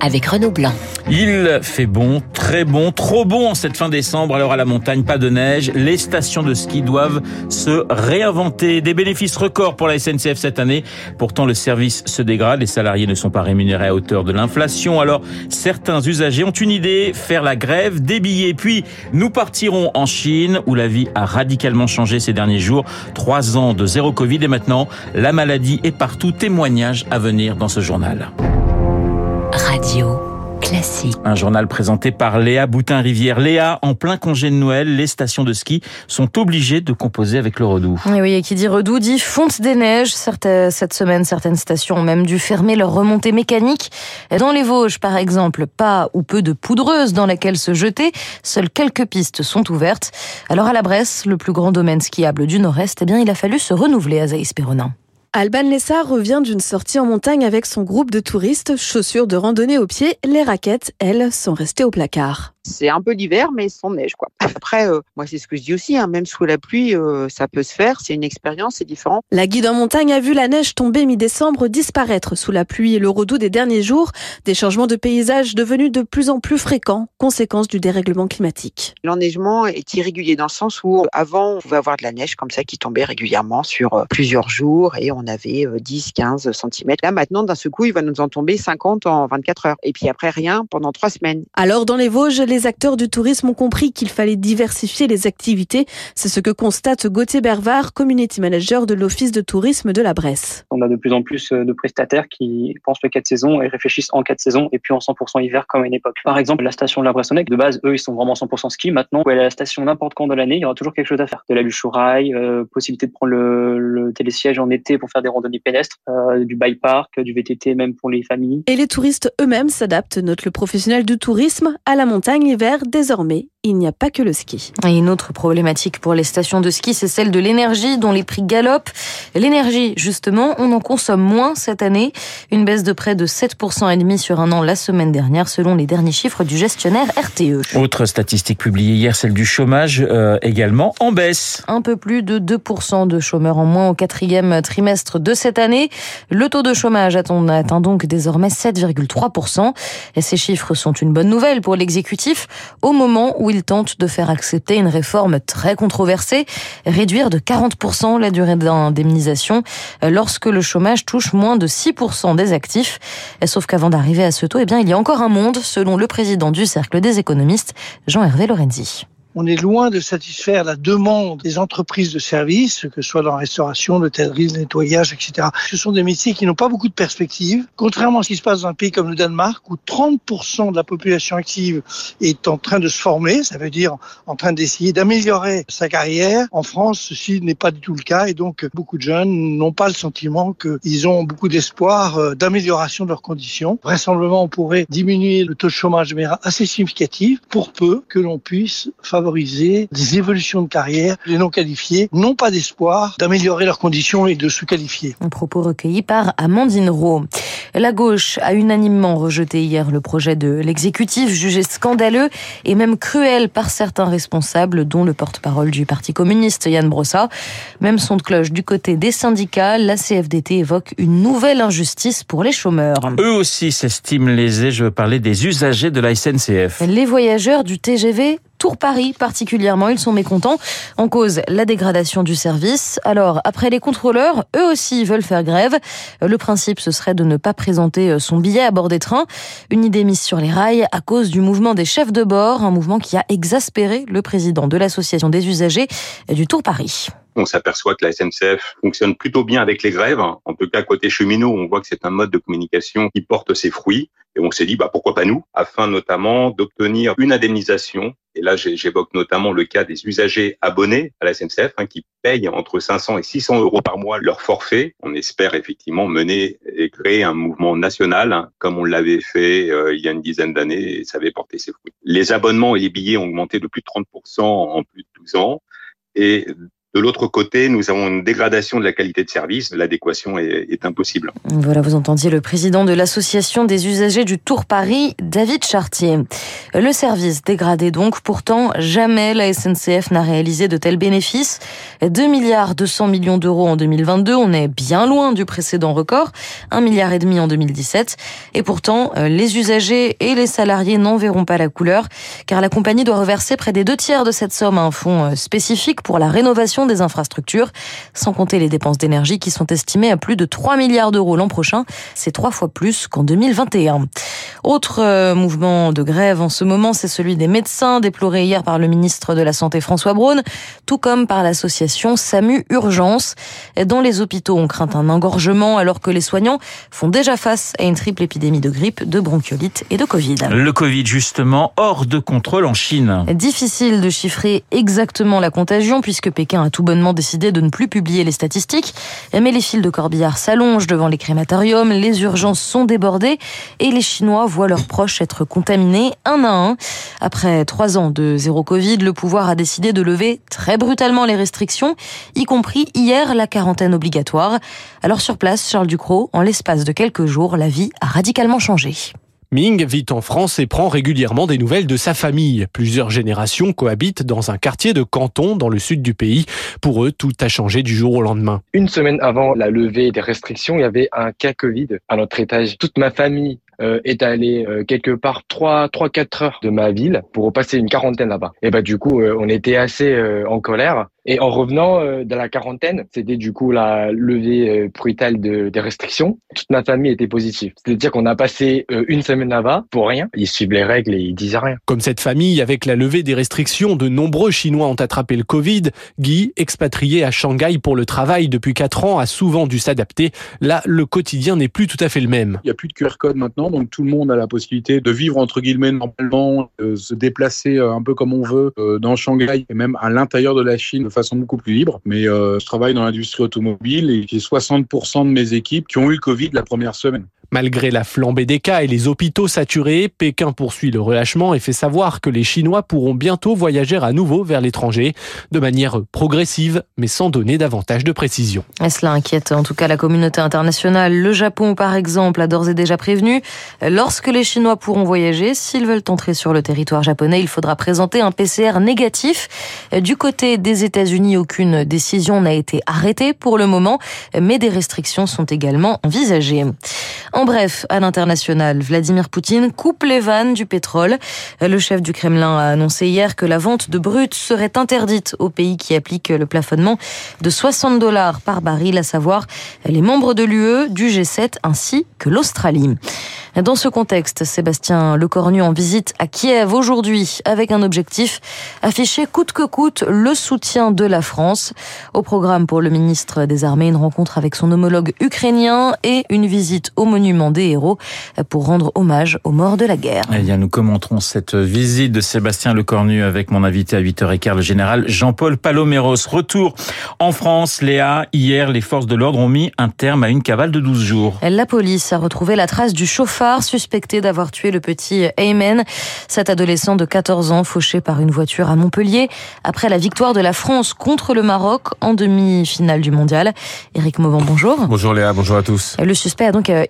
avec Renaud Blanc. Il fait bon, très bon, trop bon cette fin décembre. Alors à la montagne, pas de neige. Les stations de ski doivent se réinventer. Des bénéfices records pour la SNCF cette année. Pourtant, le service se dégrade. Les salariés ne sont pas rémunérés à hauteur de l'inflation. Alors, certains usagers ont une idée, faire la grève des billets. Puis, nous partirons en Chine, où la vie a radicalement changé ces derniers jours. Trois ans de zéro Covid et maintenant, la maladie est partout. Témoignage à venir dans ce journal. Radio Classique. Un journal présenté par Léa Boutin-Rivière. Léa, en plein congé de Noël, les stations de ski sont obligées de composer avec le redout. Et oui, et qui dit redout dit fonte des neiges. Cette semaine, certaines stations ont même dû fermer leur remontée mécanique. Dans les Vosges, par exemple, pas ou peu de poudreuse dans laquelle se jeter. Seules quelques pistes sont ouvertes. Alors à la Bresse, le plus grand domaine skiable du Nord-Est, eh bien, il a fallu se renouveler à Zaïs Perronin. Alban Lessa revient d'une sortie en montagne avec son groupe de touristes, chaussures de randonnée aux pieds, les raquettes, elles, sont restées au placard. C'est un peu l'hiver, mais sans neige, quoi. Après, euh, moi, c'est ce que je dis aussi, hein, même sous la pluie, euh, ça peut se faire. C'est une expérience, c'est différent. La guide en montagne a vu la neige tomber mi-décembre disparaître sous la pluie et le redout des derniers jours. Des changements de paysage devenus de plus en plus fréquents, conséquence du dérèglement climatique. L'enneigement est irrégulier dans le sens où avant, on pouvait avoir de la neige comme ça qui tombait régulièrement sur euh, plusieurs jours et on avait 10, 15 cm. Là, maintenant, d'un seul coup, il va nous en tomber 50 en 24 heures. Et puis après, rien pendant trois semaines. Alors, dans les Vosges, les acteurs du tourisme ont compris qu'il fallait diversifier les activités. C'est ce que constate Gauthier Bervard, community manager de l'Office de tourisme de la Bresse. On a de plus en plus de prestataires qui pensent le 4 saisons et réfléchissent en 4 saisons et puis en 100% hiver comme à une époque. Par exemple, la station de la Bressonnec, de base, eux, ils sont vraiment 100% ski. Maintenant, vous aller à la station n'importe quand de l'année, il y aura toujours quelque chose à faire. De la bûche au rail, euh, possibilité de prendre le, le, télésiège en été pour faire des randonnées pédestres, euh, du bike park, du VTT même pour les familles. Et les touristes eux-mêmes s'adaptent, note le professionnel du tourisme, à la montagne l'hiver désormais il n'y a pas que le ski. Et une autre problématique pour les stations de ski, c'est celle de l'énergie dont les prix galopent. L'énergie, justement, on en consomme moins cette année. Une baisse de près de 7% et demi sur un an la semaine dernière, selon les derniers chiffres du gestionnaire RTE. Autre statistique publiée hier, celle du chômage, euh, également en baisse. Un peu plus de 2% de chômeurs en moins au quatrième trimestre de cette année. Le taux de chômage atteint donc désormais 7,3%. Et ces chiffres sont une bonne nouvelle pour l'exécutif au moment où il tente de faire accepter une réforme très controversée, réduire de 40% la durée d'indemnisation lorsque le chômage touche moins de 6% des actifs. Sauf qu'avant d'arriver à ce taux, eh bien, il y a encore un monde, selon le président du Cercle des économistes, Jean-Hervé Lorenzi on est loin de satisfaire la demande des entreprises de services, que ce soit dans la restauration, l'hôtellerie, le nettoyage, etc. Ce sont des métiers qui n'ont pas beaucoup de perspectives, contrairement à ce qui se passe dans un pays comme le Danemark, où 30% de la population active est en train de se former, ça veut dire en train d'essayer d'améliorer sa carrière. En France, ceci n'est pas du tout le cas, et donc beaucoup de jeunes n'ont pas le sentiment qu'ils ont beaucoup d'espoir euh, d'amélioration de leurs conditions. Vraisemblablement, on pourrait diminuer le taux de chômage de assez significative pour peu que l'on puisse favoriser des évolutions de carrière. Les non qualifiés n'ont pas d'espoir d'améliorer leurs conditions et de se qualifier. Un propos recueilli par Amandine Rowe. La gauche a unanimement rejeté hier le projet de l'exécutif, jugé scandaleux et même cruel par certains responsables, dont le porte-parole du Parti communiste, Yann Brossa. Même son de cloche du côté des syndicats, la CFDT évoque une nouvelle injustice pour les chômeurs. Eux aussi s'estiment lésés, je veux parler des usagers de la SNCF. Les voyageurs du TGV Tour Paris particulièrement, ils sont mécontents. En cause, la dégradation du service. Alors, après les contrôleurs, eux aussi veulent faire grève. Le principe, ce serait de ne pas présenter son billet à bord des trains. Une idée mise sur les rails à cause du mouvement des chefs de bord, un mouvement qui a exaspéré le président de l'association des usagers du Tour Paris. On s'aperçoit que la SNCF fonctionne plutôt bien avec les grèves. En tout cas, côté cheminot, on voit que c'est un mode de communication qui porte ses fruits. Et on s'est dit, bah, pourquoi pas nous, afin notamment d'obtenir une indemnisation. Et là, j'évoque notamment le cas des usagers abonnés à la SNCF hein, qui payent entre 500 et 600 euros par mois leur forfait. On espère effectivement mener et créer un mouvement national, hein, comme on l'avait fait euh, il y a une dizaine d'années, et ça avait porté ses fruits. Les abonnements et les billets ont augmenté de plus de 30% en plus de 12 ans. Et De l'autre côté, nous avons une dégradation de la qualité de service. L'adéquation est, impossible. Voilà, vous entendiez le président de l'association des usagers du Tour Paris, David Chartier. Le service dégradé donc. Pourtant, jamais la SNCF n'a réalisé de tels bénéfices. 2 milliards 200 millions d'euros en 2022. On est bien loin du précédent record. 1 milliard et demi en 2017. Et pourtant, les usagers et les salariés n'en verront pas la couleur car la compagnie doit reverser près des deux tiers de cette somme à un fonds spécifique pour la rénovation des infrastructures, sans compter les dépenses d'énergie qui sont estimées à plus de 3 milliards d'euros l'an prochain. C'est trois fois plus qu'en 2021. Autre mouvement de grève en ce moment, c'est celui des médecins, déploré hier par le ministre de la Santé François Braun, tout comme par l'association SAMU Urgence. Dans les hôpitaux, on craint un engorgement alors que les soignants font déjà face à une triple épidémie de grippe, de bronchiolite et de Covid. Le Covid, justement, hors de contrôle en Chine. Difficile de chiffrer exactement la contagion puisque Pékin a tout bonnement décidé de ne plus publier les statistiques. Mais les files de corbillard s'allongent devant les crématoriums, les urgences sont débordées et les Chinois voient leurs proches être contaminés un à un. Après trois ans de zéro Covid, le pouvoir a décidé de lever très brutalement les restrictions, y compris hier la quarantaine obligatoire. Alors sur place, Charles Ducrot, en l'espace de quelques jours, la vie a radicalement changé. Ming vit en France et prend régulièrement des nouvelles de sa famille. Plusieurs générations cohabitent dans un quartier de Canton dans le sud du pays. Pour eux, tout a changé du jour au lendemain. Une semaine avant la levée des restrictions, il y avait un cas Covid à notre étage. Toute ma famille euh, est allé euh, quelque part 3 3 4 heures de ma ville pour passer une quarantaine là-bas. Et bah du coup, euh, on était assez en colère et en revenant de la quarantaine, c'était du coup la levée brutale de, des restrictions. Toute ma famille était positive. C'est-à-dire qu'on a passé une semaine là-bas pour rien. Ils suivent les règles et ils disent rien. Comme cette famille, avec la levée des restrictions, de nombreux Chinois ont attrapé le Covid. Guy, expatrié à Shanghai pour le travail depuis 4 ans, a souvent dû s'adapter. Là, le quotidien n'est plus tout à fait le même. Il n'y a plus de QR code maintenant, donc tout le monde a la possibilité de vivre entre guillemets normalement, de se déplacer un peu comme on veut dans Shanghai et même à l'intérieur de la Chine de façon beaucoup plus libre. Mais euh, je travaille dans l'industrie automobile et j'ai 60% de mes équipes qui ont eu Covid la première semaine. Malgré la flambée des cas et les hôpitaux saturés, Pékin poursuit le relâchement et fait savoir que les Chinois pourront bientôt voyager à nouveau vers l'étranger, de manière progressive, mais sans donner davantage de précision. Cela inquiète en tout cas la communauté internationale. Le Japon, par exemple, a d'ores et déjà prévenu, lorsque les Chinois pourront voyager, s'ils veulent entrer sur le territoire japonais, il faudra présenter un PCR négatif. Du côté des États-Unis, aucune décision n'a été arrêtée pour le moment, mais des restrictions sont également envisagées. En bref, à l'international, Vladimir Poutine coupe les vannes du pétrole. Le chef du Kremlin a annoncé hier que la vente de brut serait interdite aux pays qui appliquent le plafonnement de 60 dollars par baril, à savoir les membres de l'UE, du G7 ainsi que l'Australie. Dans ce contexte, Sébastien Lecornu en visite à Kiev aujourd'hui avec un objectif affiché coûte que coûte le soutien de la France. Au programme pour le ministre des Armées, une rencontre avec son homologue ukrainien et une visite au monument des héros pour rendre hommage aux morts de la guerre. Eh bien, nous commenterons cette visite de Sébastien Lecornu avec mon invité à 8h15, le général Jean-Paul Paloméros. Retour en France, Léa. Hier, les forces de l'ordre ont mis un terme à une cavale de 12 jours. La police a retrouvé la trace du chauffeur suspecté d'avoir tué le petit Ayman, cet adolescent de 14 ans fauché par une voiture à Montpellier après la victoire de la France contre le Maroc en demi-finale du mondial. Éric Mauban, bonjour. Bonjour Léa, bonjour à tous. Le suspect a donc euh,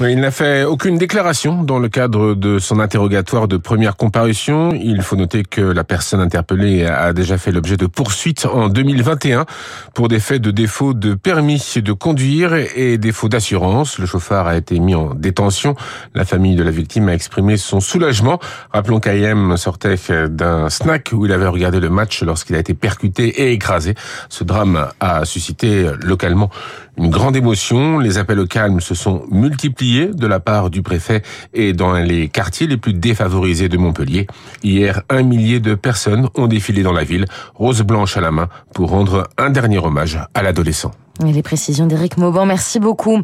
Il n'a fait aucune déclaration dans le cadre de son interrogatoire de première comparution. Il faut noter que la personne interpellée a déjà fait l'objet de poursuites en 2021 pour des faits de défaut de permis de conduire et défaut d'assurance. Le chauffeur a été mis en détention. La famille de la victime a exprimé son soulagement. Rappelons qu'Ayem sortait d'un snack où il avait regardé le match lorsqu'il a été percuté et écrasé. Ce drame a suscité localement une grande émotion. Les appels au calme se sont multipliés de la part du préfet et dans les quartiers les plus défavorisés de Montpellier. Hier, un millier de personnes ont défilé dans la ville, rose blanche à la main, pour rendre un dernier hommage à l'adolescent. Les précisions d'Éric Mauban, merci beaucoup.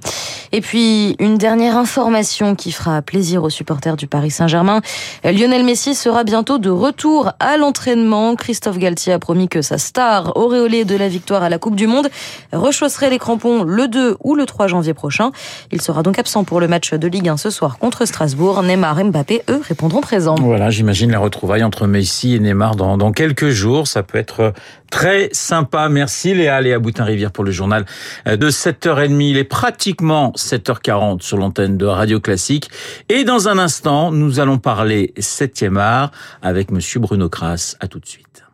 Et puis, une dernière information qui fera plaisir aux supporters du Paris Saint-Germain. Lionel Messi sera bientôt de retour à l'entraînement. Christophe Galtier a promis que sa star, auréolée de la victoire à la Coupe du Monde, rechausserait les crampons le 2 ou le 3 janvier prochain. Il sera donc absent pour le match de Ligue 1 ce soir contre Strasbourg. Neymar et Mbappé, eux, répondront présents. Voilà, j'imagine la retrouvaille entre Messi et Neymar dans, quelques jours. Ça peut être très sympa. Merci Léa, Léa Boutin-Rivière pour le journal de 7h30. Il est pratiquement 7h40 sur l'antenne de Radio Classique. Et dans un instant, nous allons parler 7e art avec monsieur Bruno Kras. À tout de suite.